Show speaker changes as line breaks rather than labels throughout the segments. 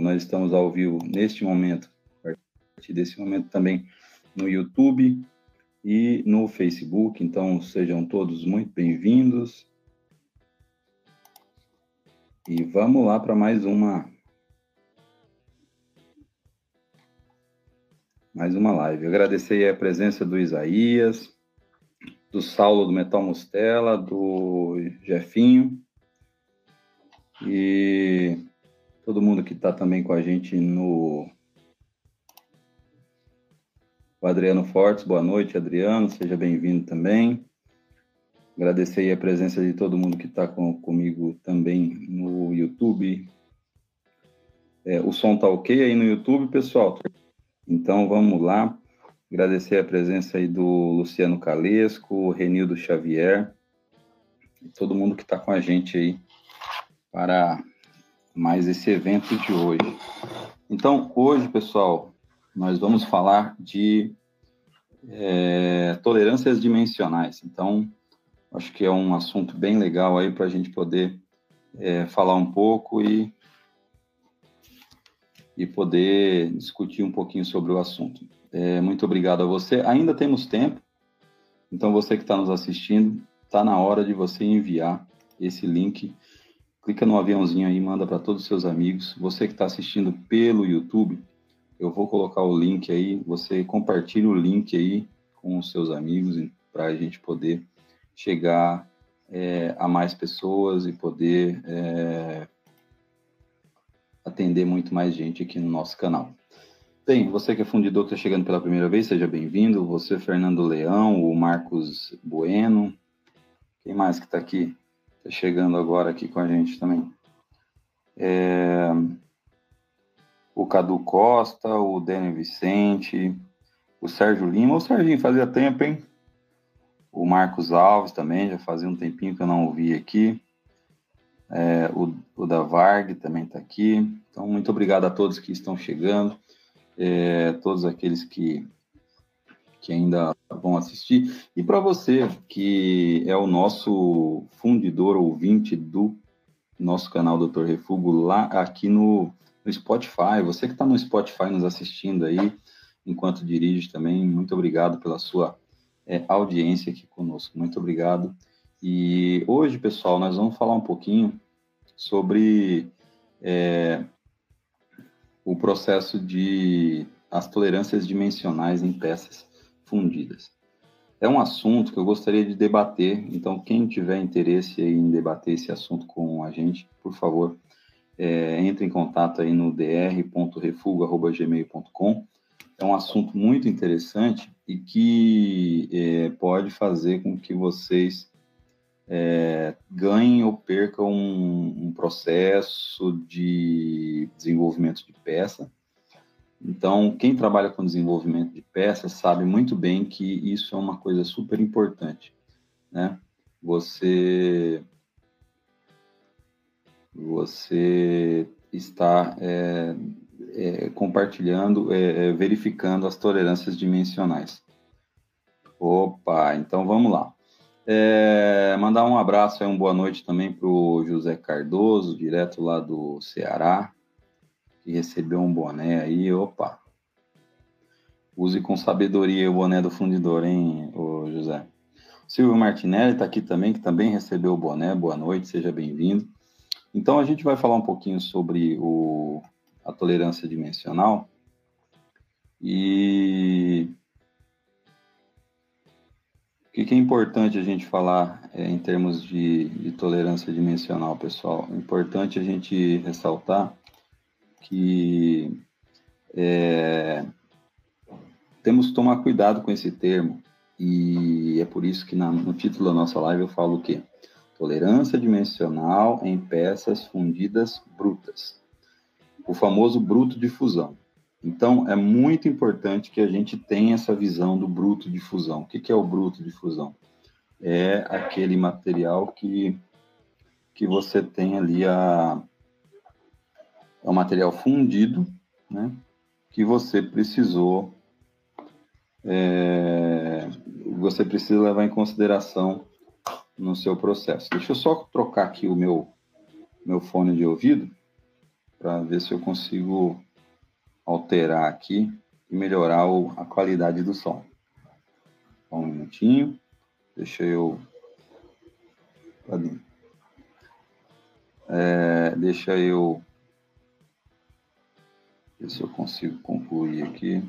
nós estamos ao vivo neste momento, a partir desse momento também no YouTube e no Facebook. Então, sejam todos muito bem-vindos. E vamos lá para mais uma mais uma live. Agradecer a presença do Isaías, do Saulo do Metal Mostela, do Jefinho e todo mundo que está também com a gente no o Adriano Fortes. Boa noite, Adriano, seja bem-vindo também. Agradecer a presença de todo mundo que está com, comigo também no YouTube. É, o som tá ok aí no YouTube, pessoal? Então vamos lá. Agradecer a presença aí do Luciano Calesco, Renildo Xavier, e todo mundo que está com a gente aí para mais esse evento de hoje. Então, hoje, pessoal, nós vamos falar de é, tolerâncias dimensionais. Então, acho que é um assunto bem legal aí para a gente poder é, falar um pouco e e poder discutir um pouquinho sobre o assunto. É, muito obrigado a você. Ainda temos tempo, então você que está nos assistindo, está na hora de você enviar esse link. Clica no aviãozinho aí, manda para todos os seus amigos. Você que está assistindo pelo YouTube, eu vou colocar o link aí. Você compartilha o link aí com os seus amigos para a gente poder chegar é, a mais pessoas e poder é, atender muito mais gente aqui no nosso canal. Bem, você que é fundidor está chegando pela primeira vez, seja bem-vindo. Você, Fernando Leão, o Marcos Bueno. Quem mais que está aqui? Está chegando agora aqui com a gente também. É... O Cadu Costa, o Dani Vicente, o Sérgio Lima. O Serginho fazia tempo, hein? O Marcos Alves também, já fazia um tempinho que eu não ouvi aqui. É, o, o da Varg também está aqui. Então, muito obrigado a todos que estão chegando, é, todos aqueles que, que ainda vão assistir. E para você que é o nosso fundidor ouvinte do nosso canal Doutor Refugo, lá aqui no, no Spotify, você que está no Spotify nos assistindo aí, enquanto dirige também, muito obrigado pela sua é, audiência aqui conosco. Muito obrigado. E hoje, pessoal, nós vamos falar um pouquinho sobre é, o processo de as tolerâncias dimensionais em peças fundidas. É um assunto que eu gostaria de debater, então quem tiver interesse em debater esse assunto com a gente, por favor, é, entre em contato aí no dr.refugo.gmail.com. É um assunto muito interessante e que é, pode fazer com que vocês é, ganhem ou percam um, um, processo de desenvolvimento de peça. Então, quem trabalha com desenvolvimento de peça sabe muito bem que isso é uma coisa super importante, né? Você você está é, é, compartilhando, é, é, verificando as tolerâncias dimensionais. Opa, então vamos lá. É, mandar um abraço e uma boa noite também para o José Cardoso, direto lá do Ceará, que recebeu um boné aí. Opa! Use com sabedoria o boné do fundidor, hein, ô José? Silvio Martinelli está aqui também, que também recebeu o boné. Boa noite, seja bem-vindo. Então, a gente vai falar um pouquinho sobre o, a tolerância dimensional. E o que, que é importante a gente falar é, em termos de, de, tolerância dimensional, pessoal? É importante a gente ressaltar que é, temos que tomar cuidado com esse termo, e é por isso que na, no título da nossa live eu falo o quê? Tolerância dimensional em peças fundidas brutas. O famoso bruto de fusão. Então, é muito importante que a gente tenha essa visão do bruto de fusão. O que é o bruto de fusão? É aquele material que, que você tem ali a, é um material fundido, né, que você precisou, é, você precisa levar em consideração no seu processo. Deixa eu só trocar aqui o meu, meu fone de ouvido para ver se eu consigo alterar aqui e melhorar o, a qualidade do som. Um minutinho. Deixa eu. É, deixa eu. Ver se eu consigo concluir aqui.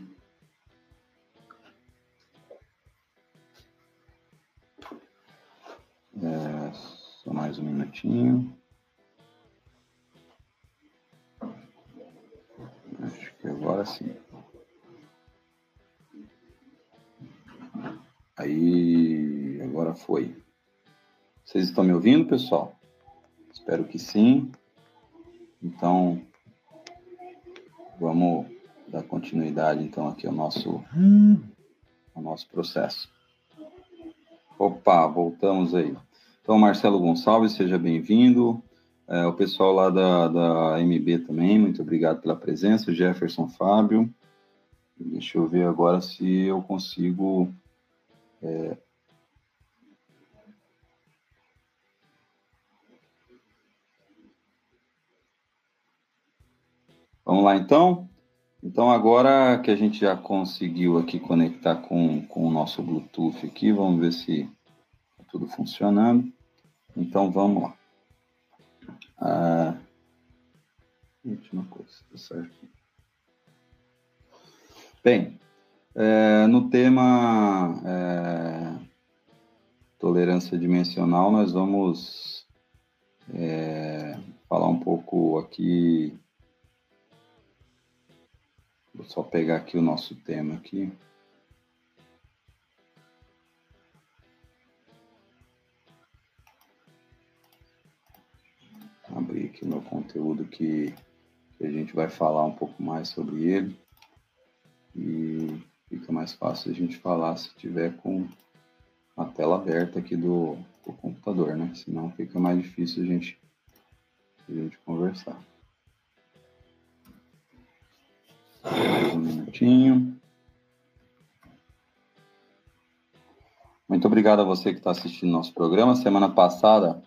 É, só mais um minutinho. Acho que agora sim. Aí, agora foi. Vocês estão me ouvindo, pessoal? Espero que sim. Então, vamos dar continuidade então aqui ao nosso, ao nosso processo. Opa, voltamos aí. Então, Marcelo Gonçalves, seja bem-vindo. É, o pessoal lá da, da MB também, muito obrigado pela presença. Jefferson Fábio. Deixa eu ver agora se eu consigo. É... Vamos lá então? Então, agora que a gente já conseguiu aqui conectar com, com o nosso Bluetooth aqui, vamos ver se está tudo funcionando. Então, vamos lá. Ah, última coisa, tá certo. Bem, é, no tema é, tolerância dimensional, nós vamos é, falar um pouco aqui. Vou só pegar aqui o nosso tema aqui. abrir aqui o meu conteúdo que, que, a gente vai falar um pouco mais sobre ele. E fica mais fácil a gente falar se tiver com a tela aberta aqui do, do computador, né? Senão fica mais difícil a gente, a gente conversar. Um minutinho. Muito obrigado a você que está assistindo nosso programa. Semana passada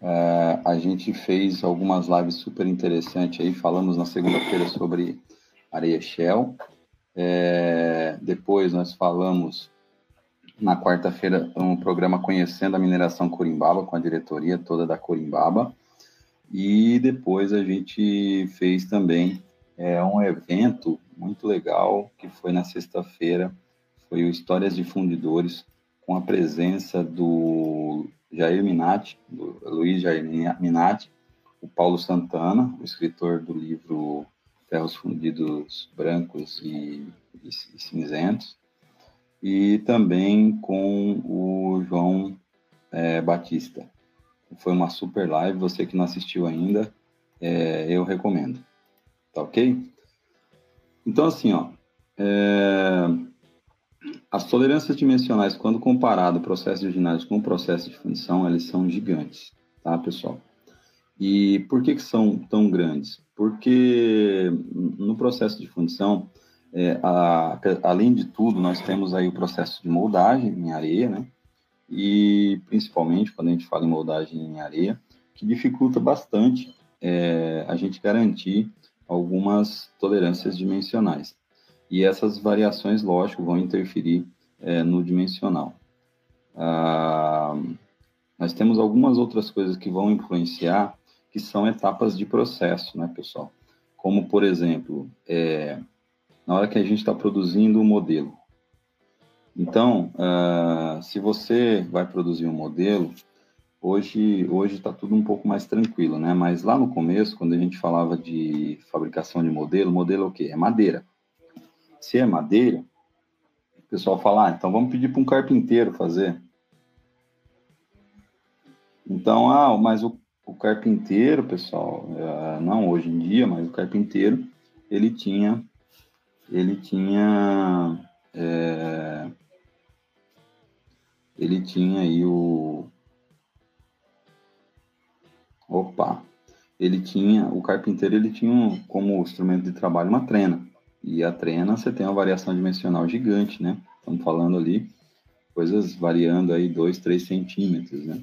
é, a gente fez algumas lives super interessantes aí, falamos na segunda-feira sobre areia Shell. É, depois nós falamos na quarta-feira um programa Conhecendo a Mineração Corimbaba, com a diretoria toda da Corimbaba. E depois a gente fez também é, um evento muito legal, que foi na sexta-feira, foi o Histórias de Fundidores, com a presença do Jair Minati, do Luiz Jair Minati, o Paulo Santana, o escritor do livro Ferros Fundidos Brancos e, e, e Cinzentos, e também com o João é, Batista. Foi uma super live, você que não assistiu ainda, é, eu recomendo. Tá ok? Então, assim, ó, é, as tolerâncias dimensionais, quando comparado o processo de ginásio com o processo de fundição, elas são gigantes, tá, pessoal? E por que, que são tão grandes? Porque no processo de fundição, é, a, além de tudo, nós temos aí o processo de moldagem em areia, né? E principalmente quando a gente fala em moldagem em areia, que dificulta bastante é, a gente garantir algumas tolerâncias dimensionais. E essas variações, lógico, vão interferir é, no dimensional. Ah, nós temos algumas outras coisas que vão influenciar, que são etapas de processo, né, pessoal? Como, por exemplo, é, na hora que a gente está produzindo o um modelo. Então, ah, se você vai produzir um modelo, hoje hoje está tudo um pouco mais tranquilo, né? Mas lá no começo, quando a gente falava de fabricação de modelo, modelo é o quê? É madeira se é madeira, o pessoal fala, ah, então vamos pedir para um carpinteiro fazer. Então, ah, mas o, o carpinteiro, pessoal, é, não hoje em dia, mas o carpinteiro, ele tinha, ele tinha, é, ele tinha aí o, opa, ele tinha, o carpinteiro, ele tinha como instrumento de trabalho uma trena. E a trena você tem uma variação dimensional gigante, né? Estamos falando ali coisas variando aí 2, 3 centímetros, né?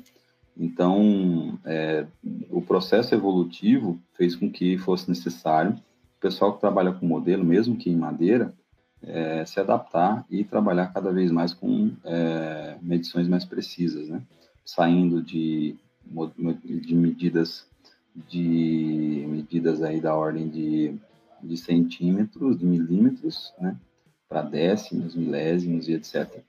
Então, é, o processo evolutivo fez com que fosse necessário o pessoal que trabalha com modelo, mesmo que em madeira, é, se adaptar e trabalhar cada vez mais com é, medições mais precisas, né? Saindo de, de medidas de medidas aí da ordem de, de centímetros, de milímetros, né? Para décimos, milésimos e etc.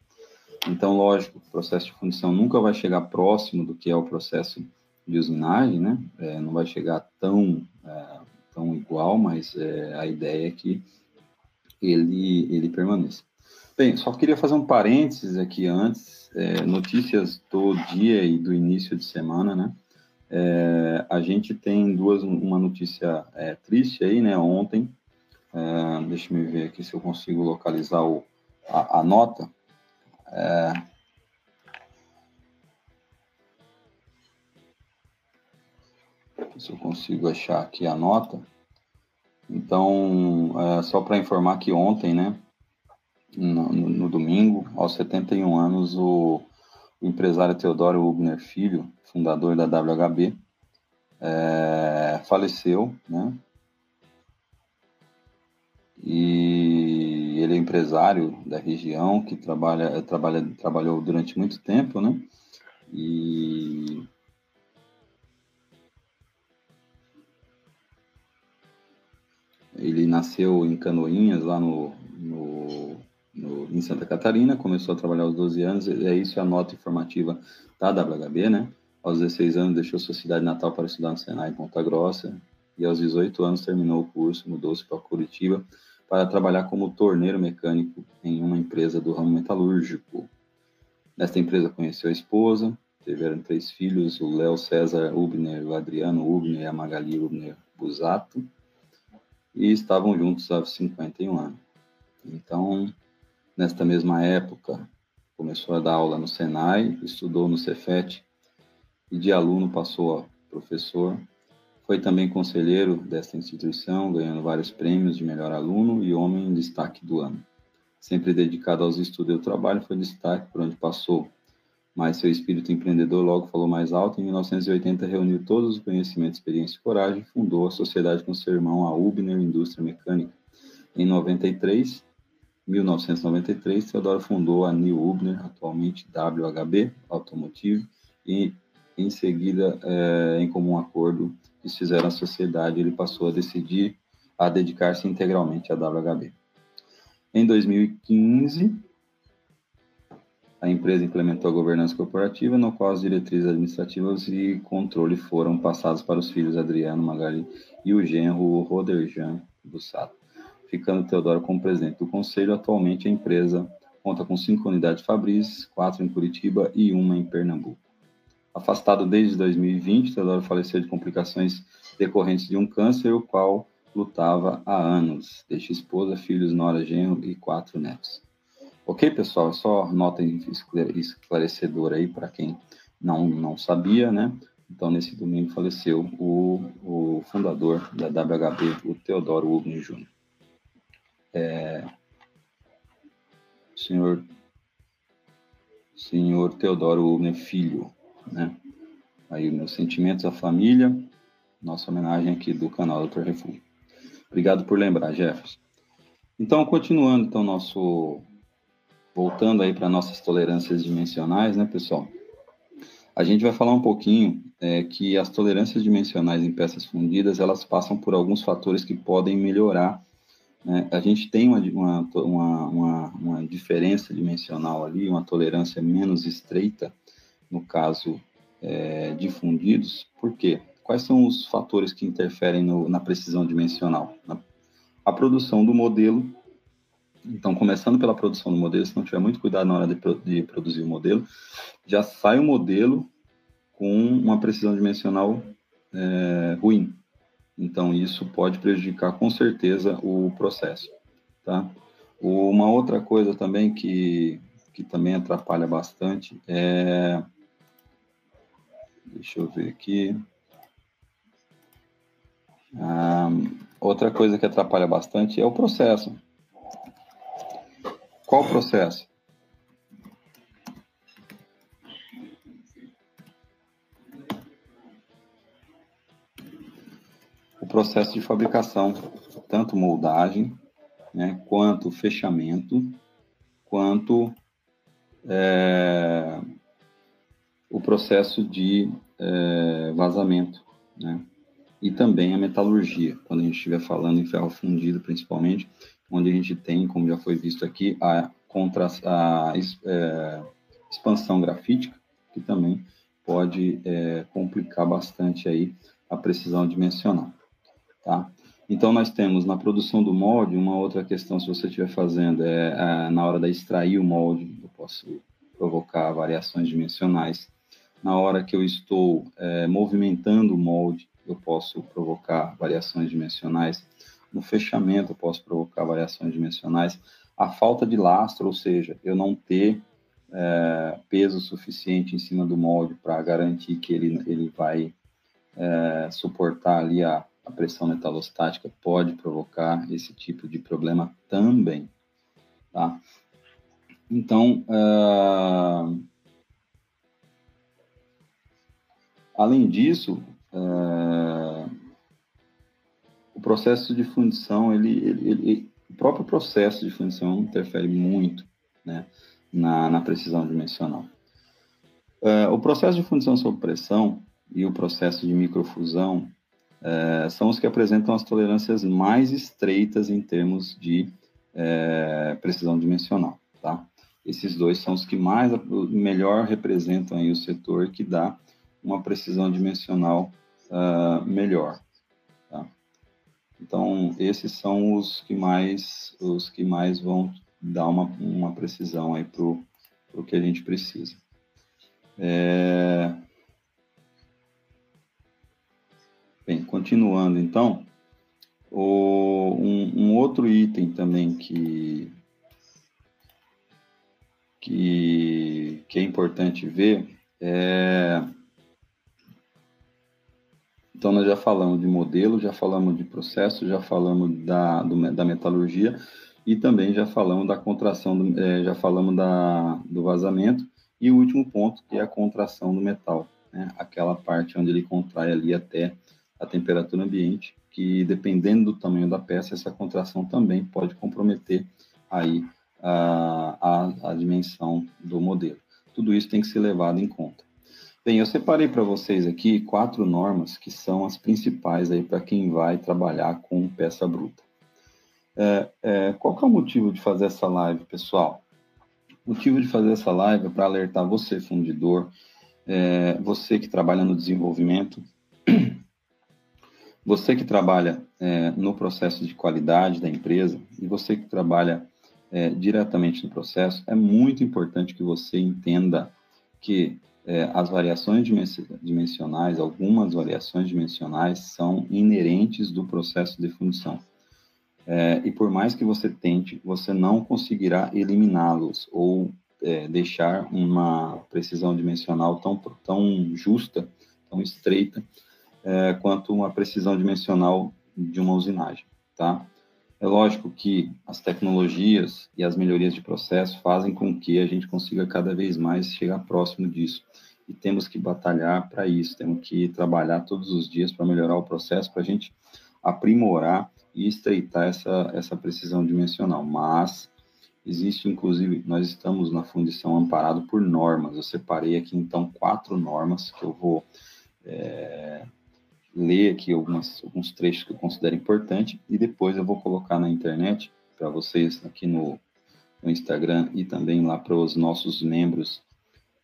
Então, lógico, o processo de fundição nunca vai chegar próximo do que é o processo de usinagem, né? É, não vai chegar tão, é, tão igual, mas é, a ideia é que ele, ele permaneça. Bem, só queria fazer um parênteses aqui antes, é, notícias do dia e do início de semana, né? É, a gente tem duas, uma notícia é, triste aí, né? Ontem, deixa eu ver aqui se eu consigo localizar o, a, a nota, é... Se eu consigo achar aqui a nota. Então, é, só para informar que ontem, né, no, no, domingo, aos 71 anos, o, o empresário Teodoro Hubner Filho, fundador da WHB, é, faleceu, né? E ele é empresário da região que trabalha, trabalha trabalhou durante muito tempo, né? E ele nasceu em Canoinhas, lá no, no, no, em Santa Catarina, começou a trabalhar aos 12 anos, é isso a nota informativa da WHB, né? Aos 16 anos deixou sua cidade natal para estudar no Senai em Ponta Grossa, e aos 18 anos terminou o curso, mudou-se para Curitiba, para trabalhar como torneiro mecânico em uma empresa do ramo metalúrgico. Nesta empresa conheceu a esposa, tiveram três filhos, o Léo César Ubner, o Adriano Ubner e a Magali Ubner Busato, e estavam juntos há 51 anos. Então, nesta mesma época, começou a dar aula no Senai, estudou no Cefet, e de aluno passou a professor, foi também conselheiro desta instituição, ganhando vários prêmios de melhor aluno e homem em destaque do ano. Sempre dedicado aos estudos e ao trabalho, foi destaque por onde passou. Mas seu espírito empreendedor logo falou mais alto. Em 1980, reuniu todos os conhecimentos, experiência e coragem e fundou a sociedade com seu irmão, a Ubner Indústria Mecânica. Em 93, 1993, Teodoro fundou a New Ubner, atualmente WHB Automotive, e em seguida, é, em comum acordo, eles fizeram a sociedade, ele passou a decidir a dedicar-se integralmente à WHB. Em 2015, a empresa implementou a governança corporativa, no qual as diretrizes administrativas e controle foram passadas para os filhos Adriano Magali e o genro Roderjan Bussato, ficando Teodoro como presidente do conselho. Atualmente, a empresa conta com cinco unidades Fabris, quatro em Curitiba e uma em Pernambuco. Afastado desde 2020, Teodoro faleceu de complicações decorrentes de um câncer, o qual lutava há anos. Deixa esposa, filhos, nora, genro e quatro netos. Ok, pessoal? Só nota esclarecedora aí para quem não, não sabia, né? Então, nesse domingo faleceu o, o fundador da WHB, o Teodoro Ubner Jr. É, senhor, senhor Teodoro Ubner Filho, né? Aí meus sentimentos à família, nossa homenagem aqui do canal Dr. Refúgio. Obrigado por lembrar, Jefferson. Então, continuando, então, nosso... Voltando aí para nossas tolerâncias dimensionais, né, pessoal? A gente vai falar um pouquinho é, que as tolerâncias dimensionais em peças fundidas, elas passam por alguns fatores que podem melhorar. Né? A gente tem uma, uma, uma, uma diferença dimensional ali, uma tolerância menos estreita, no caso é, de fundidos, por quê? Quais são os fatores que interferem no, na precisão dimensional? Na, a produção do modelo. Então, começando pela produção do modelo, se não tiver muito cuidado na hora de, de produzir o modelo, já sai o modelo com uma precisão dimensional é, ruim. Então, isso pode prejudicar com certeza o processo. Tá? Uma outra coisa também que, que também atrapalha bastante é Deixa eu ver aqui. Ah, outra coisa que atrapalha bastante é o processo. Qual o processo? Processo de fabricação, tanto moldagem, né, quanto fechamento, quanto é, o processo de é, vazamento, né? E também a metalurgia, quando a gente estiver falando em ferro fundido, principalmente, onde a gente tem, como já foi visto aqui, a, contra, a é, expansão grafítica, que também pode é, complicar bastante aí a precisão dimensional, tá? Então, nós temos na produção do molde, uma outra questão, se você estiver fazendo, é, é na hora de extrair o molde, eu posso provocar variações dimensionais. Na hora que eu estou é, movimentando o molde, eu posso provocar variações dimensionais. No fechamento, eu posso provocar variações dimensionais. A falta de lastro, ou seja, eu não ter é, peso suficiente em cima do molde para garantir que ele, ele vai é, suportar ali a, a pressão metalostática, pode provocar esse tipo de problema também. Tá? Então, uh, além disso, uh, o processo de fundição, ele, ele, ele, o próprio processo de fundição interfere muito né, na, na precisão dimensional. Uh, o processo de fundição sob pressão e o processo de microfusão uh, são os que apresentam as tolerâncias mais estreitas em termos de uh, precisão dimensional, tá? Esses dois são os que mais, melhor representam aí o setor que dá uma precisão dimensional melhor, tá? Então, esses são os que mais, os que mais vão dar uma, uma precisão aí para o que a gente precisa. É... Bem, continuando então, o, um, um, outro item também que, que, que é importante ver é. Então, nós já falamos de modelo, já falamos de processo, já falamos da, do, da metalurgia e também já falamos da contração, do, é, já falamos da, do vazamento e o último ponto que é a contração do metal, né? aquela parte onde ele contrai ali até a temperatura ambiente, que dependendo do tamanho da peça, essa contração também pode comprometer aí a, a, a dimensão do modelo. Tudo isso tem que ser levado em conta. Bem, eu separei para vocês aqui quatro normas que são as principais aí para quem vai trabalhar com peça bruta. É, é, qual que é o motivo de fazer essa live, pessoal? O motivo de fazer essa live é para alertar você, fundidor, é, você que trabalha no desenvolvimento, você que trabalha é, no processo de qualidade da empresa e você que trabalha é, diretamente no processo, é muito importante que você entenda que é, as variações dimensionais, algumas variações dimensionais, são inerentes do processo de fundição. É, e por mais que você tente, você não conseguirá eliminá-los ou é, deixar uma precisão dimensional tão, tão justa, tão estreita, é, quanto uma precisão dimensional de uma usinagem, tá? É lógico que as tecnologias e as melhorias de processo fazem com que a gente consiga cada vez mais chegar próximo disso. E temos que batalhar para isso, temos que trabalhar todos os dias para melhorar o processo, para a gente aprimorar e estreitar essa, essa precisão dimensional. Mas existe, inclusive, nós estamos na fundição amparado por normas. Eu separei aqui, então, quatro normas que eu vou é, ler aqui algumas, alguns trechos que eu considero importante e depois eu vou colocar na internet para vocês aqui no, no, Instagram e também lá para os nossos membros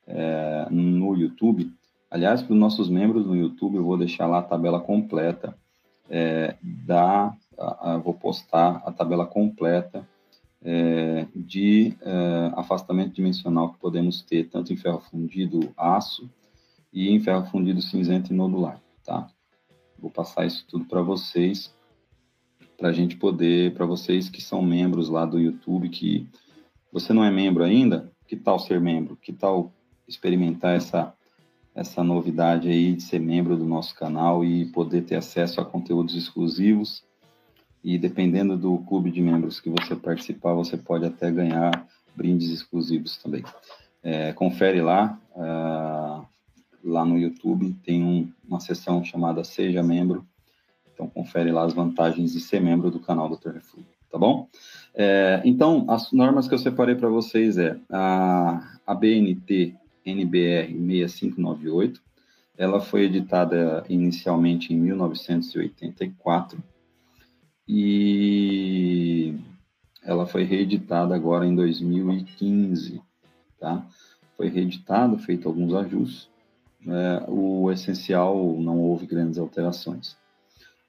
é, no YouTube. Aliás, para os nossos membros no YouTube, eu vou deixar lá a tabela completa é, da. A, a, vou postar a tabela completa é, de é, afastamento dimensional que podemos ter tanto em ferro fundido aço e em ferro fundido cinzento e nodular, tá? Vou passar isso tudo para vocês, para a gente poder, para vocês que são membros lá do YouTube, que você não é membro ainda, que tal ser membro? Que tal experimentar essa essa novidade aí de ser membro do nosso canal e poder ter acesso a conteúdos exclusivos. E dependendo do clube de membros que você participar, você pode até ganhar brindes exclusivos também. É, confere lá, uh, lá no YouTube tem um, uma seção chamada Seja Membro. Então, confere lá as vantagens de ser membro do canal Dr. Refúgio, tá bom? É, então, as normas que eu separei para vocês é a, a BNT NBR 6598, ela foi editada inicialmente em 1984 e ela foi reeditada agora em 2015, tá? Foi reeditado, feito alguns ajustes. É, o essencial não houve grandes alterações.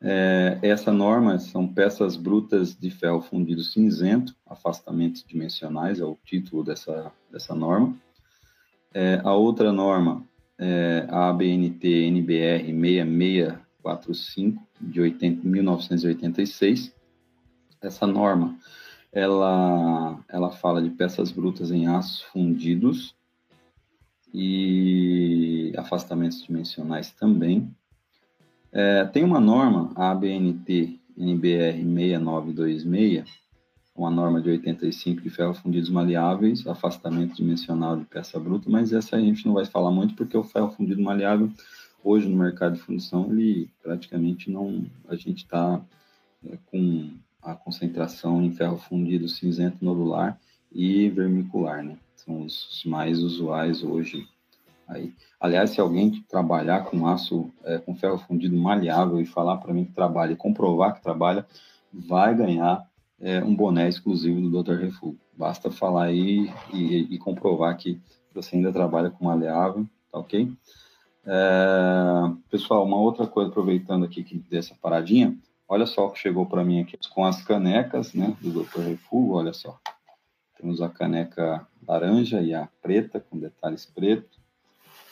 É, essa norma são peças brutas de ferro fundido cinzento, afastamentos dimensionais, é o título dessa, dessa norma. É, a outra norma é a ABNT NBR 6645, de 80, 1986. Essa norma, ela, ela fala de peças brutas em aços fundidos e afastamentos dimensionais também. É, tem uma norma, a ABNT NBR 6926, uma norma de 85 de ferro fundidos maleáveis, afastamento dimensional de peça bruta, mas essa a gente não vai falar muito porque o ferro fundido maleável, hoje no mercado de fundição, ele praticamente não, a gente está é, com a concentração em ferro fundido cinzento nodular e vermicular, né? São os mais usuais hoje Aí, aliás, se alguém trabalhar com aço, é, com ferro fundido maleável e falar para mim que trabalha e comprovar que trabalha, vai ganhar é, um boné exclusivo do Dr. Refúgio. Basta falar aí e, e, comprovar que você ainda trabalha com maleável, tá ok? É, pessoal, uma outra coisa, aproveitando aqui que dessa paradinha, olha só o que chegou para mim aqui com as canecas, né, do Dr. Refúgio, olha só. Temos a caneca laranja e a preta, com detalhes pretos.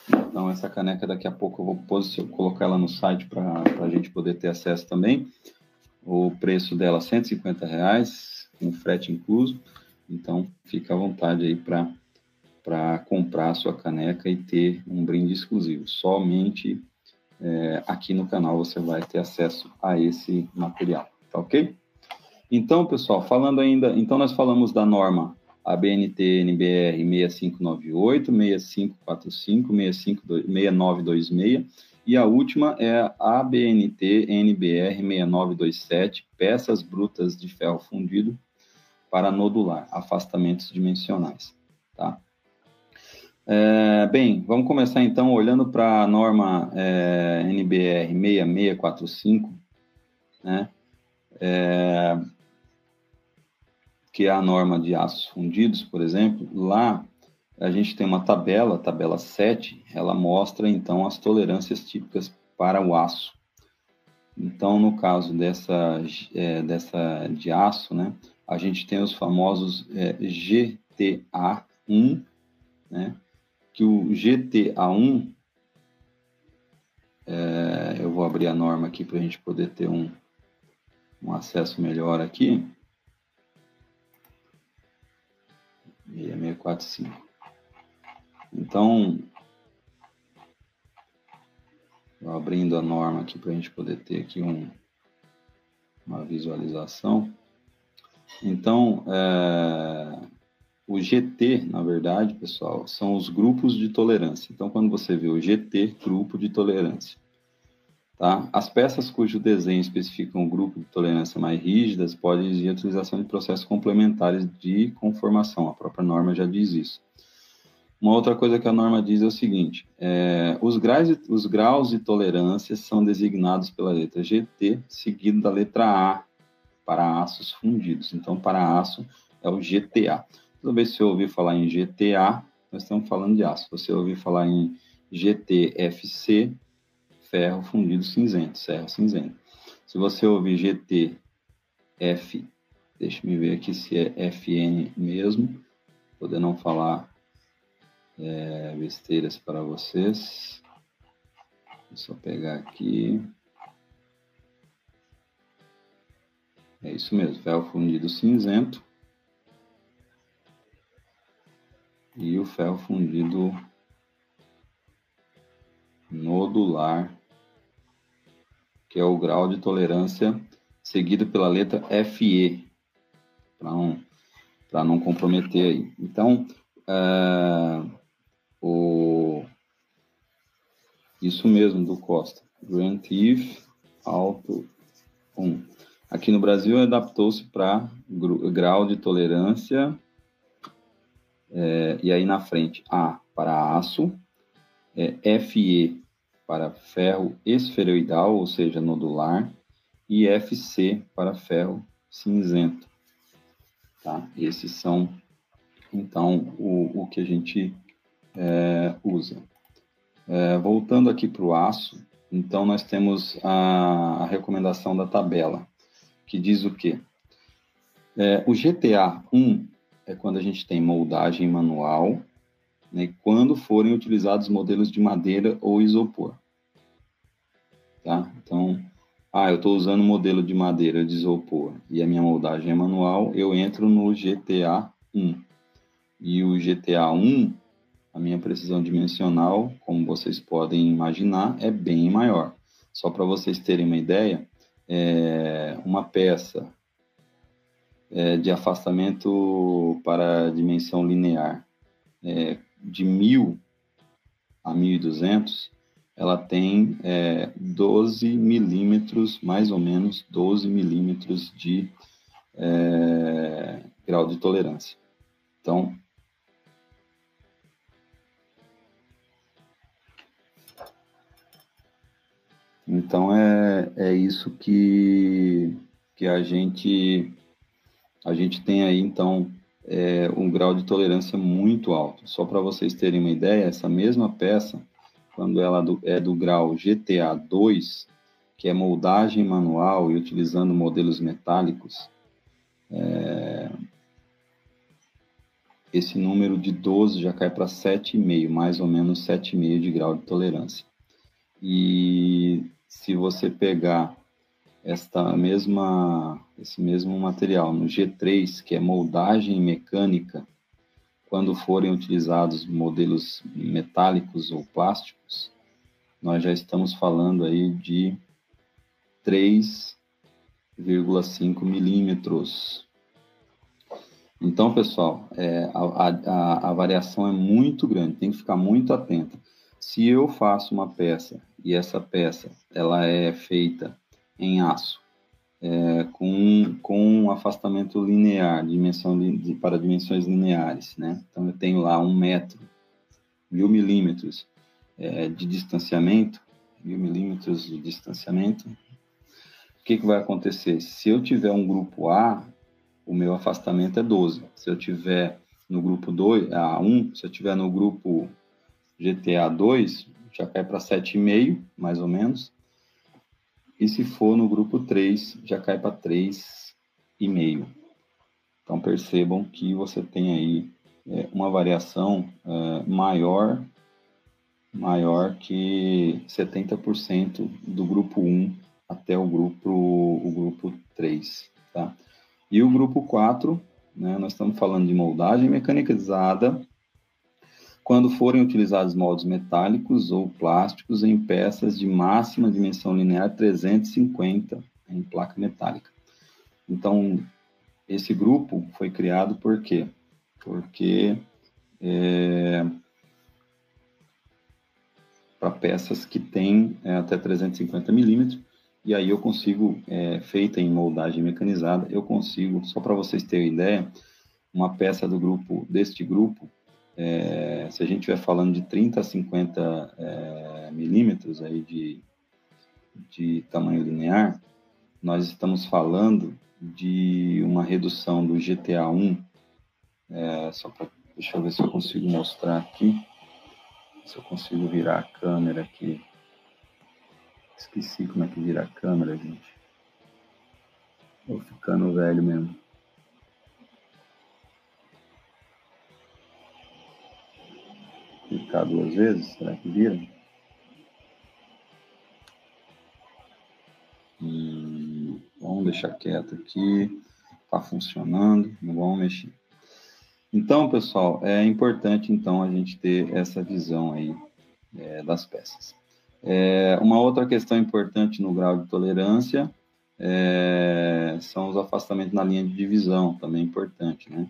Então, essa caneca daqui a pouco eu vou posicionar, colocar ela no site para a gente poder ter acesso também. O preço dela é 150 reais, com frete incluso. Então, fica à vontade aí para comprar a sua caneca e ter um brinde exclusivo. Somente é, aqui no canal você vai ter acesso a esse material, tá ok? Então, pessoal, falando ainda, então nós falamos da norma a BNT NBR 6598, 6545, 6926 e a última é a BNT NBR 6927, peças brutas de ferro fundido para nodular, afastamentos dimensionais. Tá? É, bem, vamos começar então olhando para a norma é, NBR 6645, né? É, que é a norma de aços fundidos, por exemplo, lá a gente tem uma tabela, tabela 7, ela mostra então as tolerâncias típicas para o aço. Então, no caso dessa, é, dessa de aço, né, a gente tem os famosos é, GTA1, né, que o GTA1, é, eu vou abrir a norma aqui para a gente poder ter um, um acesso melhor aqui. 6645. Então, abrindo a norma aqui para a gente poder ter aqui um, uma visualização. Então, é, o GT, na verdade, pessoal, são os grupos de tolerância. Então, quando você vê o GT, grupo de tolerância, Tá? As peças cujo desenho especifica um grupo de tolerância mais rígidas podem exigir a utilização de processos complementares de conformação. A própria norma já diz isso. Uma outra coisa que a norma diz é o seguinte: é, os, graus de, os graus de tolerância são designados pela letra GT, seguido da letra A para aços fundidos. Então, para aço é o GTA. Toda vez que você ouvir falar em GTA, nós estamos falando de aço. Se você ouvir falar em GTFC, ferro fundido cinzento, ferro cinzento. Se você ouvir GTF, deixa me ver aqui se é FN mesmo, poder não falar é, besteiras para vocês. Vou só pegar aqui. É isso mesmo, ferro fundido cinzento. E o ferro fundido nodular que é o grau de tolerância seguido pela letra FE, para não, não comprometer aí. Então, é, o, isso mesmo do Costa. Grant if, alto 1. Aqui no Brasil adaptou-se para grau de tolerância, é, e aí na frente A para aço, é, FE para ferro esferoidal, ou seja, nodular, e FC para ferro cinzento. Tá? Esses são, então, o, o que a gente é, usa. É, voltando aqui para o aço, então nós temos a, a, recomendação da tabela, que diz o quê? É, o GTA 1 é quando a gente tem moldagem manual, né, quando forem utilizados modelos de madeira ou isopor. Tá? Então, ah, eu estou usando modelo de madeira de isopor e a minha moldagem é manual, eu entro no GTA 1. E o GTA 1, a minha precisão dimensional, como vocês podem imaginar, é bem maior. Só para vocês terem uma ideia, é uma peça é, de afastamento para dimensão linear é, de 1000 a 1200, ela tem é, 12 milímetros, mais ou menos 12 milímetros de é, grau de tolerância. Então, então é, é isso que, que a gente a gente tem aí então é, um grau de tolerância muito alto. Só para vocês terem uma ideia, essa mesma peça quando ela é do grau GTA 2, que é moldagem manual e utilizando modelos metálicos, é... esse número de 12 já cai para 7,5, mais ou menos 7,5 de grau de tolerância. E se você pegar esta mesma, esse mesmo material no G3, que é moldagem mecânica, quando forem utilizados modelos metálicos ou plásticos, nós já estamos falando aí de 3,5 milímetros. Então, pessoal, é, a, a, a variação é muito grande, tem que ficar muito atento. Se eu faço uma peça e essa peça ela é feita em aço é, com, com um afastamento linear, dimensão de, para dimensões lineares, né? Então, eu tenho lá um metro, mil milímetros é, de distanciamento, mil milímetros de distanciamento. O que, que vai acontecer? Se eu tiver um grupo A, o meu afastamento é 12. Se eu tiver no grupo 2, A1, se eu tiver no grupo GTA 2, já cai para 7,5, mais ou menos. E se for no grupo 3, já cai para 3,5. Então percebam que você tem aí é, uma variação é, maior, maior que 70% do grupo 1 até o grupo, o grupo 3. Tá? E o grupo 4, né, nós estamos falando de moldagem mecanizada quando forem utilizados moldes metálicos ou plásticos em peças de máxima dimensão linear 350 em placa metálica. Então, esse grupo foi criado por quê? Porque é, para peças que têm é, até 350 milímetros, e aí eu consigo, é, feita em moldagem mecanizada, eu consigo, só para vocês terem ideia, uma peça do grupo, deste grupo, é, se a gente estiver falando de 30 a 50 é, milímetros aí de, de tamanho linear, nós estamos falando de uma redução do GTA1, é, só para, deixa eu ver se eu consigo mostrar aqui, se eu consigo virar a câmera aqui. Esqueci como é que vira a câmera, gente. Tô ficando velho mesmo. Clicar duas vezes, será que vira? Hum, vamos deixar quieto aqui, está funcionando, não vamos mexer. Então, pessoal, é importante então a gente ter essa visão aí é, das peças. É, uma outra questão importante no grau de tolerância é, são os afastamentos na linha de divisão, também é importante, né?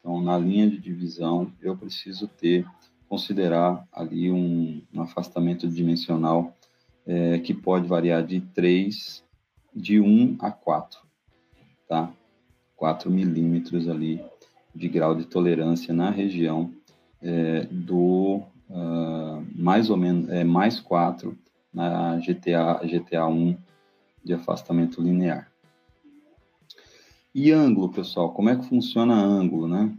Então, na linha de divisão, eu preciso ter considerar ali um, um afastamento dimensional é, que pode variar de 3 de 1 a 4, tá? 4 milímetros ali de grau de tolerância na região é, do uh, mais ou menos é, mais 4 na GTA, GTA 1 de afastamento linear. E ângulo, pessoal, como é que funciona ângulo, né?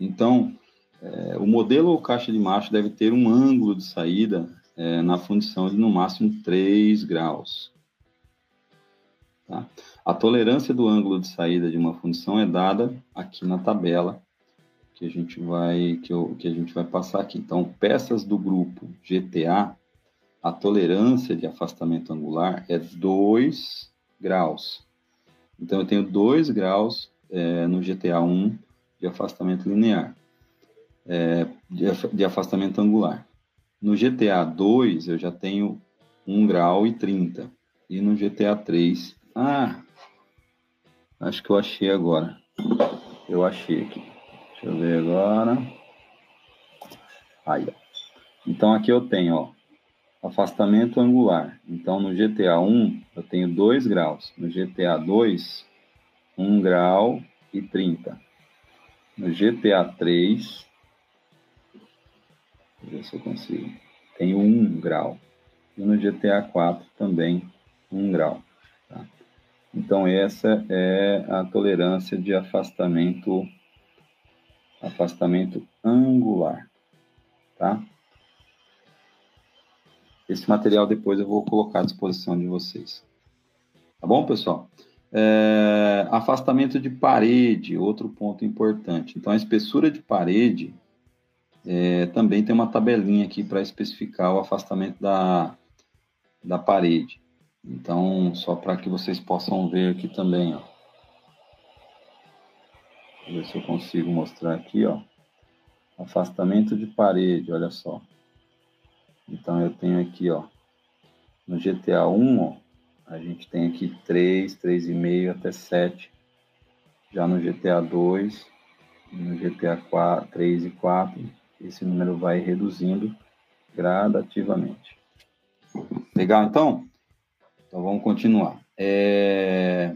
Então, é, o modelo ou caixa de macho deve ter um ângulo de saída é, na fundição de no máximo 3 graus. Tá? A tolerância do ângulo de saída de uma fundição é dada aqui na tabela que a gente vai que, eu, que a gente vai passar aqui. Então, peças do grupo GTA, a tolerância de afastamento angular é 2 graus. Então, eu tenho 2 graus é, no GTA 1 de afastamento linear, é, de, afastamento angular. No GTA 2, eu já tenho 1 grau e 30. E no GTA 3, ah, acho que eu achei agora. Eu achei aqui. Deixa eu ver agora. Aí, ó. Então, aqui eu tenho, ó, afastamento angular. Então, no GTA 1, eu tenho 2 graus. No GTA 2, 1 grau e 30. No GTA 3, Deixa eu ver se eu consigo. Tenho 1 grau. E no GTA 4 também 1 grau. Tá? Então, essa é a tolerância de afastamento, afastamento angular. Tá? Esse material depois eu vou colocar à disposição de vocês. Tá bom, pessoal? É, afastamento de parede, outro ponto importante. Então, a espessura de parede é, também tem uma tabelinha aqui para especificar o afastamento da, da parede. Então, só para que vocês possam ver aqui também, ó. Vou ver se eu consigo mostrar aqui, ó. Afastamento de parede, olha só. Então, eu tenho aqui, ó, no GTA 1, ó, a gente tem aqui 3, 3,5 até 7. Já no GTA 2, no GTA 4, 3 e 4, esse número vai reduzindo gradativamente. Legal, então? Então vamos continuar. É...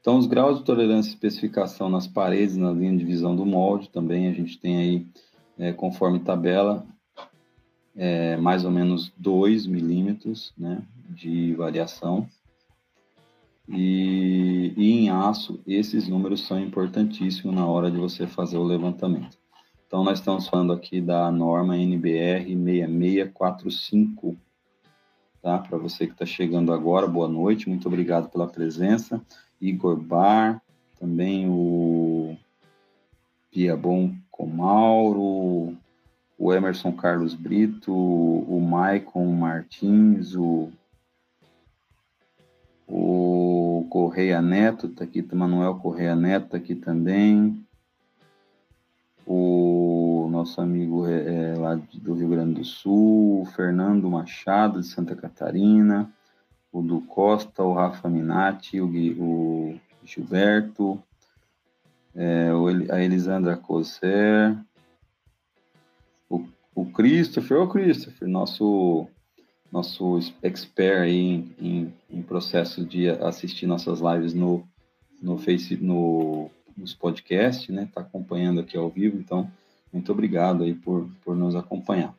Então, os graus de tolerância e especificação nas paredes, na linha de visão do molde, também a gente tem aí, é, conforme tabela, é, mais ou menos 2 milímetros né, de variação. E, e, em aço, esses números são importantíssimos na hora de você fazer o levantamento. Então, nós estamos falando aqui da norma NBR 6645, tá? Para você que está chegando agora, boa noite, muito obrigado pela presença. Igor Bar, também o Piabon Comauro, o Emerson Carlos Brito, o Maicon Martins, o, o Correia Neto está aqui, o Manuel Correia Neto está aqui também, o nosso amigo é, é, lá do Rio Grande do Sul, o Fernando Machado de Santa Catarina, o do Costa, o Rafa Minati, o, o Gilberto, é, a Elisandra Coser, o Christopher, o Christopher, nosso nosso expert aí em, em, em, processo de assistir nossas lives no, no Face, no, nos podcasts, né? Tá acompanhando aqui ao vivo, então muito obrigado aí por, por nos acompanhar.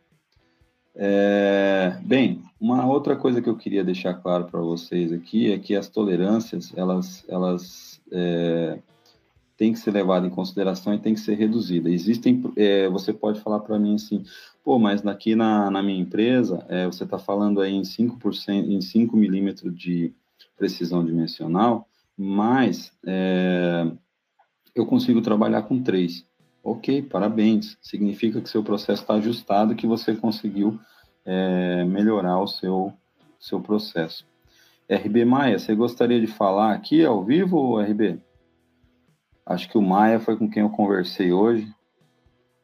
É, bem, uma outra coisa que eu queria deixar claro para vocês aqui é que as tolerâncias elas elas é, tem que ser levada em consideração e tem que ser reduzida. Existem, é, você pode falar para mim assim, pô, mas aqui na, na minha empresa, é, você está falando aí em 5%, em 5 milímetros de precisão dimensional, mas é, eu consigo trabalhar com 3. Ok, parabéns. Significa que seu processo está ajustado, que você conseguiu é, melhorar o seu, seu processo. RB Maia, você gostaria de falar aqui ao vivo, RB? Acho que o Maia foi com quem eu conversei hoje.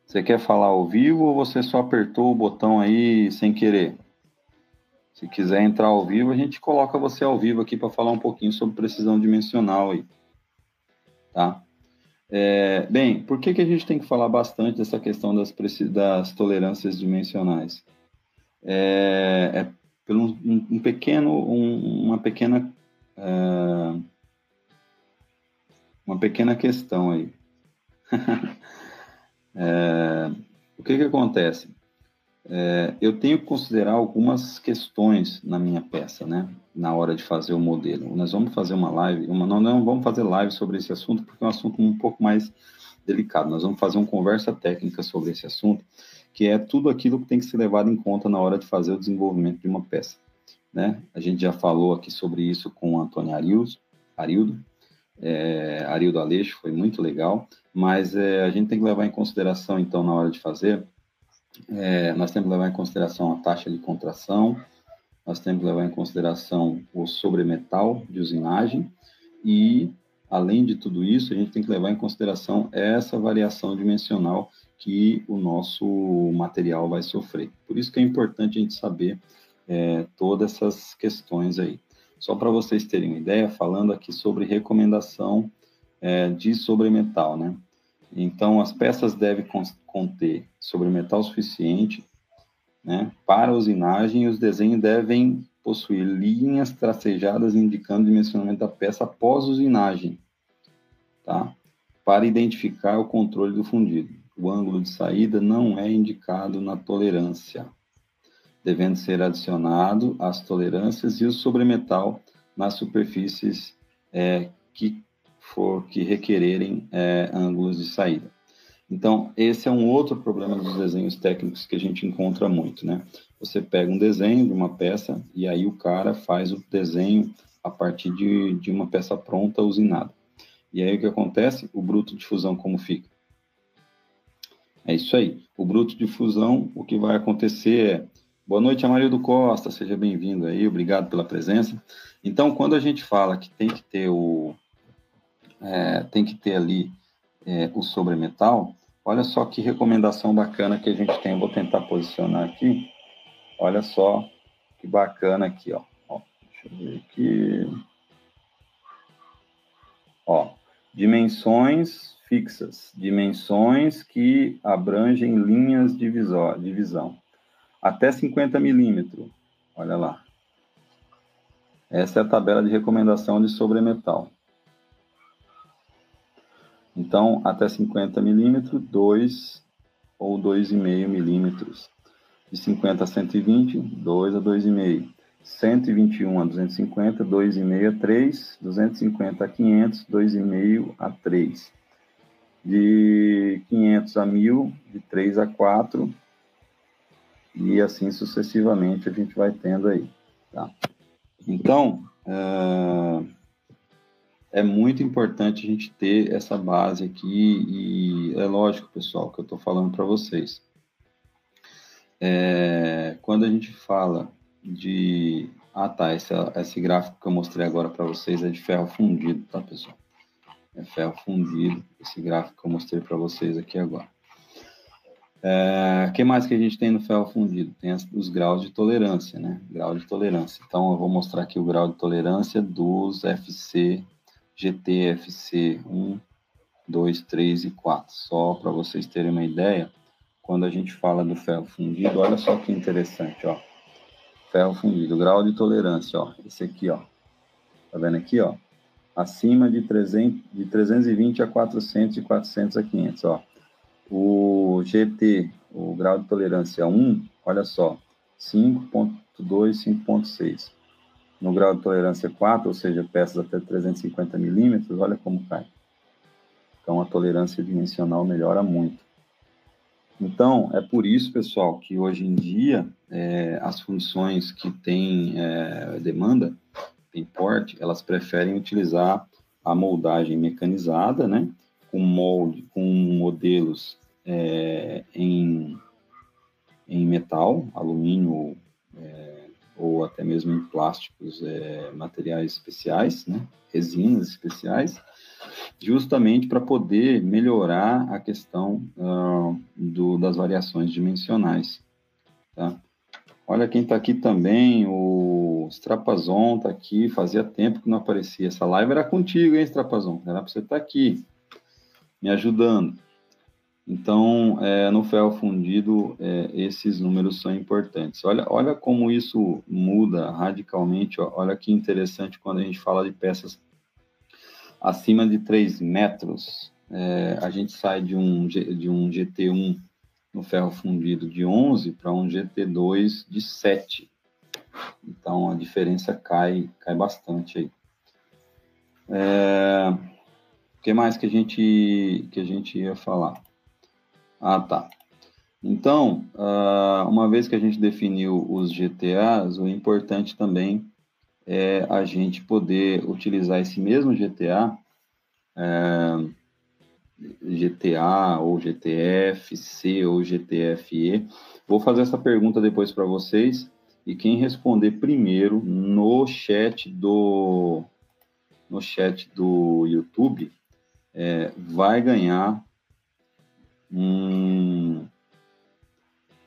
Você quer falar ao vivo ou você só apertou o botão aí sem querer? Se quiser entrar ao vivo, a gente coloca você ao vivo aqui para falar um pouquinho sobre precisão dimensional aí. Tá? É, bem, por que, que a gente tem que falar bastante dessa questão das, das tolerâncias dimensionais? É, é por um, um, pequeno, um, uma pequena é, uma pequena questão aí. é, o que que acontece? É, eu tenho que considerar algumas questões na minha peça, né? Na hora de fazer o modelo. Nós vamos fazer uma live, uma, não, não vamos fazer live sobre esse assunto, porque é um assunto um pouco mais delicado. Nós vamos fazer uma conversa técnica sobre esse assunto, que é tudo aquilo que tem que ser levado em conta na hora de fazer o desenvolvimento de uma peça. Né? A gente já falou aqui sobre isso com o Antônio Arildo, Arildo, é, Arildo Aleixo, foi muito legal, mas é, a gente tem que levar em consideração, então, na hora de fazer, é, nós temos que levar em consideração a taxa de contração, nós temos que levar em consideração o sobremetal de usinagem e, além de tudo isso, a gente tem que levar em consideração essa variação dimensional que o nosso material vai sofrer. Por isso que é importante a gente saber é, todas essas questões aí. Só para vocês terem uma ideia, falando aqui sobre recomendação é, de sobremetal, né? Então, as peças devem conter sobremetal suficiente né, para usinagem e os desenhos devem possuir linhas tracejadas indicando o dimensionamento da peça após usinagem, tá? Para identificar o controle do fundido. O ângulo de saída não é indicado na tolerância, devendo ser adicionado as tolerâncias e o sobremetal nas superfícies é, que for que requererem é, ângulos de saída. Então, esse é um outro problema dos desenhos técnicos que a gente encontra muito, né? Você pega um desenho de uma peça e aí o cara faz o desenho a partir de, de uma peça pronta usinada. E aí o que acontece? O bruto de fusão como fica? É isso aí. O bruto de fusão, o que vai acontecer é Boa noite, Amarildo Costa, seja bem-vindo aí, obrigado pela presença. Então, quando a gente fala que tem que ter o é, tem que ter ali é, o sobremetal, Olha só que recomendação bacana que a gente tem. Vou tentar posicionar aqui. Olha só que bacana aqui, ó. ó deixa eu ver aqui. Ó, dimensões fixas, dimensões que abrangem linhas de, visão. Até 50 milímetros. Olha lá. Essa é a tabela de recomendação de sobremetal. Então, até 50 milímetros, 2 ou 2,5 milímetros. De 50 a 120, 2 a 2,5. 121 a 250, 2,5 a 3. 250 a 500, 2,5 a 3. De 500 a 1000, de 3 a 4. E assim sucessivamente a gente vai tendo aí. Tá? Então, uh é muito importante a gente ter essa base aqui e é lógico, pessoal, que eu estou falando para vocês. É, quando a gente fala de... Ah, tá, esse, esse gráfico que eu mostrei agora para vocês é de ferro fundido, tá, pessoal? É ferro fundido, esse gráfico que eu mostrei para vocês aqui agora. O é, que mais que a gente tem no ferro fundido? Tem as, os graus de tolerância, né? Grau de tolerância. Então, eu vou mostrar aqui o grau de tolerância dos FC GTFC 1, 2, 3 e 4. Só para vocês terem uma ideia, quando a gente fala do ferro fundido, olha só que interessante, ó. Ferro fundido, grau de tolerância, ó. Esse aqui, ó. Tá vendo aqui, ó? Acima de, 300, de 320 a 400 e 400 a 500, ó. O GT, o grau de tolerância 1, olha só, 5.2, 5.6 no grau de tolerância 4, ou seja, peças até 350 milímetros, olha como cai. Então, a tolerância dimensional melhora muito. Então, é por isso, pessoal, que hoje em dia é, as funções que têm é, demanda, tem porte, elas preferem utilizar a moldagem mecanizada, né, com molde, com modelos é, em, em metal, alumínio, ou até mesmo em plásticos, é, materiais especiais, né, resinas especiais, justamente para poder melhorar a questão uh, do, das variações dimensionais. Tá? Olha quem está aqui também, o Strapazon está aqui, fazia tempo que não aparecia. Essa live era contigo, hein, Strapazon? Era para você estar tá aqui, me ajudando. Então, é, no ferro fundido, é, esses números são importantes. Olha, olha como isso muda radicalmente. Olha que interessante quando a gente fala de peças acima de 3 metros. É, a gente sai de um, de um GT1 no ferro fundido de 11 para um GT2 de 7. Então, a diferença cai, cai bastante aí. É, o que mais que a gente, que a gente ia falar? Ah, tá. Então, uh, uma vez que a gente definiu os GTAs, o importante também é a gente poder utilizar esse mesmo GTA, é, GTA ou GTF, C ou GTFE. Vou fazer essa pergunta depois para vocês e quem responder primeiro no chat do no chat do YouTube é, vai ganhar um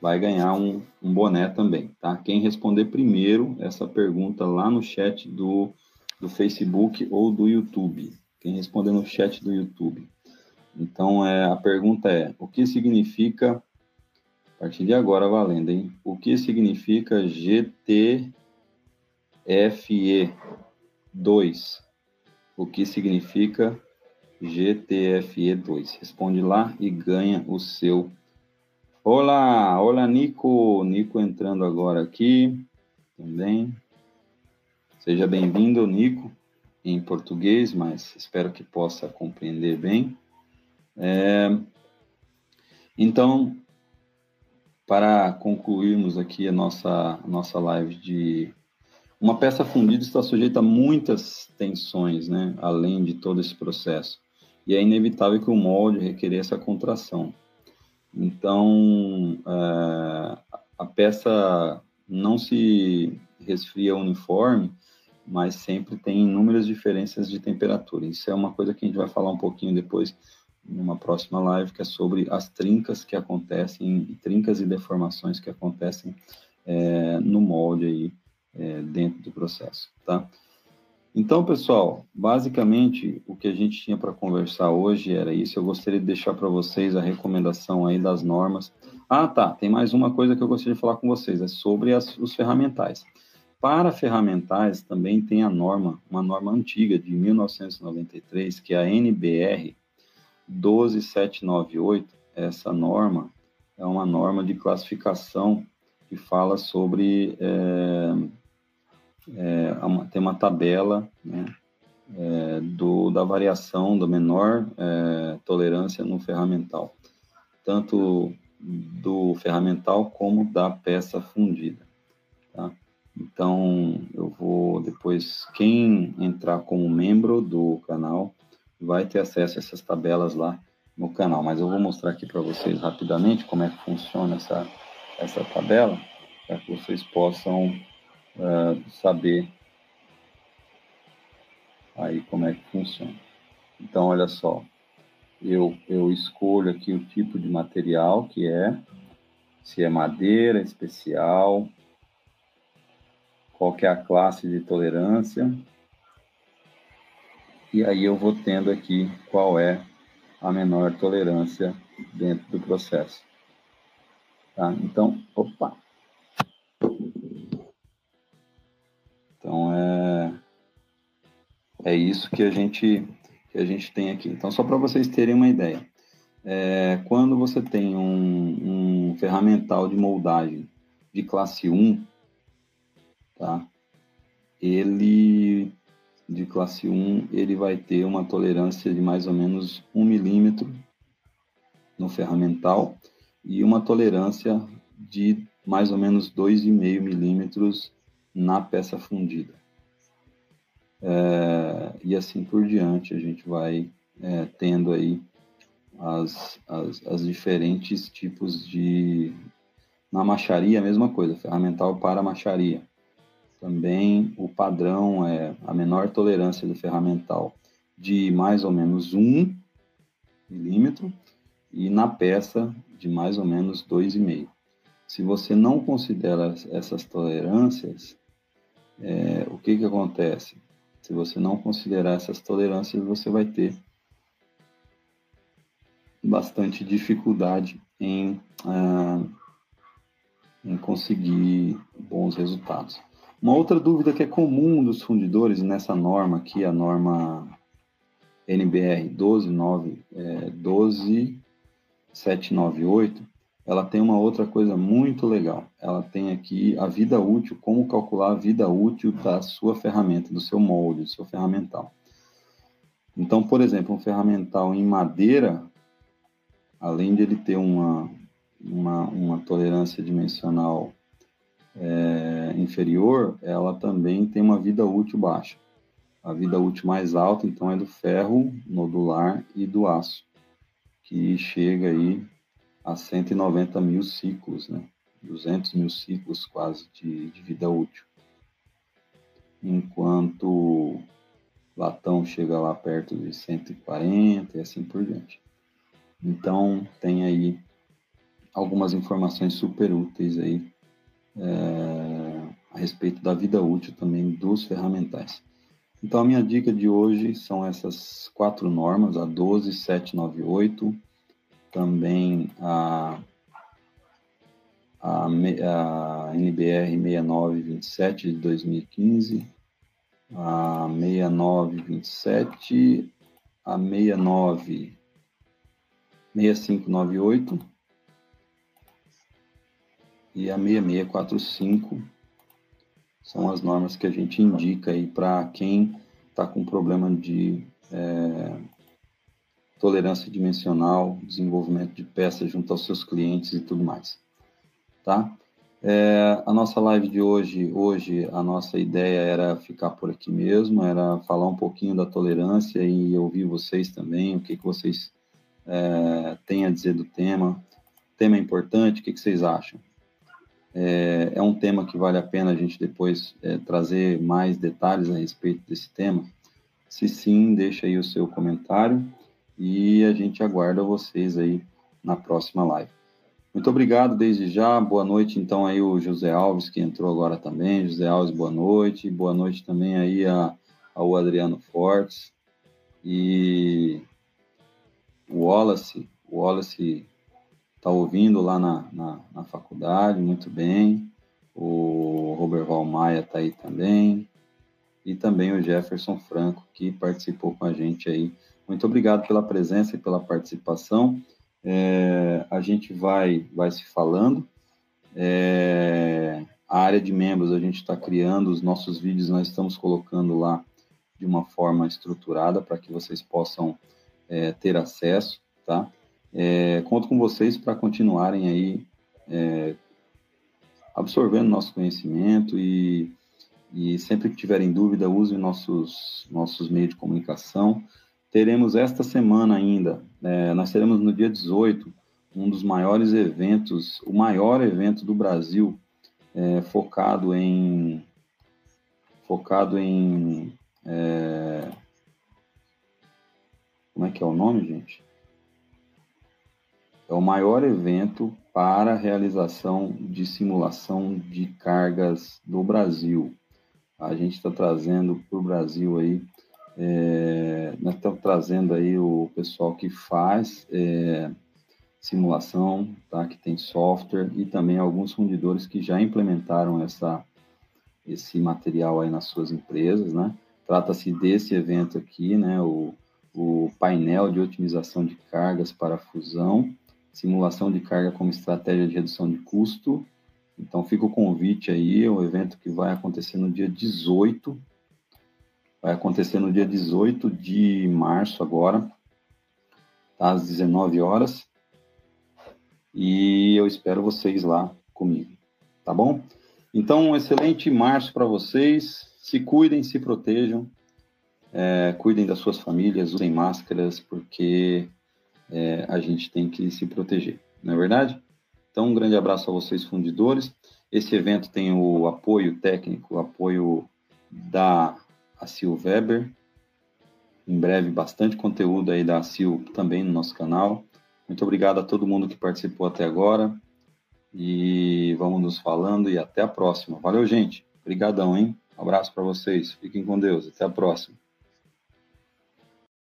vai ganhar um, um, boné também, tá? Quem responder primeiro essa pergunta lá no chat do, do Facebook ou do YouTube. Quem responder no chat do YouTube. Então, é, a pergunta é, o que significa, a partir de agora valendo, hein? O que significa GTFE2? O que significa GTFE2. Responde lá e ganha o seu. Olá, olá Nico, Nico entrando agora aqui também. Seja bem-vindo, Nico, em português, mas espero que possa compreender bem. É... Então, para concluirmos aqui a nossa, a nossa live de uma peça fundida está sujeita a muitas tensões, né, além de todo esse processo e é inevitável que o molde requerer essa contração. Então, é, a peça não se resfria uniforme, mas sempre tem inúmeras diferenças de temperatura. Isso é uma coisa que a gente vai falar um pouquinho depois numa próxima live, que é sobre as trincas que acontecem, trincas e deformações que acontecem é, no molde aí, é, dentro do processo, tá? Então, pessoal, basicamente o que a gente tinha para conversar hoje era isso. Eu gostaria de deixar para vocês a recomendação aí das normas. Ah, tá. Tem mais uma coisa que eu gostaria de falar com vocês, é sobre as, os ferramentais. Para ferramentais também tem a norma, uma norma antiga de 1993, que é a NBR 12798. Essa norma é uma norma de classificação que fala sobre é, é, tem uma tabela né, é, do, da variação da menor é, tolerância no ferramental, tanto do ferramental como da peça fundida. Tá? Então, eu vou depois, quem entrar como membro do canal, vai ter acesso a essas tabelas lá no canal, mas eu vou mostrar aqui para vocês rapidamente como é que funciona essa, essa tabela, para que vocês possam uh, saber aí como é que funciona. Então, olha só, eu, eu escolho aqui o tipo de material que é, se é madeira especial, qual que é a classe de tolerância, e aí eu vou tendo aqui qual é a menor tolerância dentro do processo. Tá? Então, opa, é isso que a gente que a gente tem aqui. Então só para vocês terem uma ideia, é, quando você tem um, um ferramental de moldagem de classe 1, tá? Ele de classe 1, ele vai ter uma tolerância de mais ou menos 1 milímetro no ferramental e uma tolerância de mais ou menos 2,5 milímetros na peça fundida. É, e assim por diante, a gente vai é, tendo aí as, as, as, diferentes tipos de. Na macharia, a mesma coisa, ferramental para macharia. Também o padrão é a menor tolerância do ferramental de mais ou menos 1 milímetro e na peça de mais ou menos 2,5. Se você não considera essas tolerâncias, é, o que, que acontece? Se você não considerar essas tolerâncias, você vai ter bastante dificuldade em, ah, em conseguir bons resultados. Uma outra dúvida que é comum dos fundidores nessa norma aqui, a norma NBR 129, é, 12798, ela tem uma outra coisa muito legal. Ela tem aqui a vida útil, como calcular a vida útil da sua ferramenta, do seu molde, do seu ferramental. Então, por exemplo, um ferramental em madeira, além de ele ter uma, uma, uma tolerância dimensional é, inferior, ela também tem uma vida útil baixa. A vida útil mais alta, então, é do ferro nodular e do aço, que chega aí a 190 mil ciclos, né? 200 mil ciclos quase de, de vida útil. Enquanto latão chega lá perto de 140 e assim por diante. Então, tem aí algumas informações super úteis aí é, a respeito da vida útil também dos ferramentais. Então, a minha dica de hoje são essas quatro normas, a 12798, também a, a, a NBR 6927 de 2015, a 6927, a 69 6598 e a 6645 são as normas que a gente indica aí para quem está com problema de é, tolerância dimensional, desenvolvimento de peças junto aos seus clientes e tudo mais, tá? É, a nossa live de hoje, hoje a nossa ideia era ficar por aqui mesmo, era falar um pouquinho da tolerância e ouvir vocês também, o que, que vocês é, têm a dizer do tema. O tema é importante, o que, que vocês acham? É, é, um tema que vale a pena a gente depois é, trazer mais detalhes a respeito desse tema. Se sim, deixa aí o seu comentário e a gente aguarda vocês aí na próxima live. Muito obrigado desde já. Boa noite, então, aí o José Alves, que entrou agora também. José Alves, boa noite. Boa noite também aí a, ao Adriano Fortes. E o Wallace, o Wallace está ouvindo lá na, na, na, faculdade, muito bem. O Robert Valmaia está aí também. E também o Jefferson Franco, que participou com a gente aí. Muito obrigado pela presença e pela participação. É, a gente vai, vai se falando. É, a área de membros, a gente está criando os nossos vídeos, nós estamos colocando lá de uma forma estruturada para que vocês possam é, ter acesso, tá? É, conto com vocês para continuarem aí é, absorvendo nosso conhecimento e, e sempre que tiverem dúvida, usem nossos, nossos meios de comunicação. Teremos esta semana ainda, é, nós teremos no dia 18, um dos maiores eventos, o maior evento do Brasil, é, focado em focado em é, como é que é o nome, gente? é o maior evento para realização de simulação de cargas do Brasil. A gente está trazendo para o Brasil aí, é, nós estamos trazendo aí o pessoal que faz é, simulação, tá? que tem software, e também alguns fundidores que já implementaram essa, esse material aí nas suas empresas, né? Trata-se desse evento aqui, né? O, o painel de otimização de cargas para fusão, simulação de carga como estratégia de redução de custo. Então fica o convite aí, é um evento que vai acontecer no dia 18, vai acontecer no dia 18 de março agora, tá? às 19 horas. E eu espero vocês lá comigo, tá bom? Então, um excelente março para vocês. Se cuidem, se protejam, é, cuidem das suas famílias, usem máscaras, porque é, a gente tem que se proteger, não é verdade? Então, um grande abraço a vocês, fundidores. Esse evento tem o apoio técnico, o apoio da Sil Weber. Em breve, bastante conteúdo aí da Sil também no nosso canal. Muito obrigado a todo mundo que participou até agora. E vamos nos falando e até a próxima. Valeu, gente. Obrigadão, hein? Abraço para vocês. Fiquem com Deus. Até a próxima.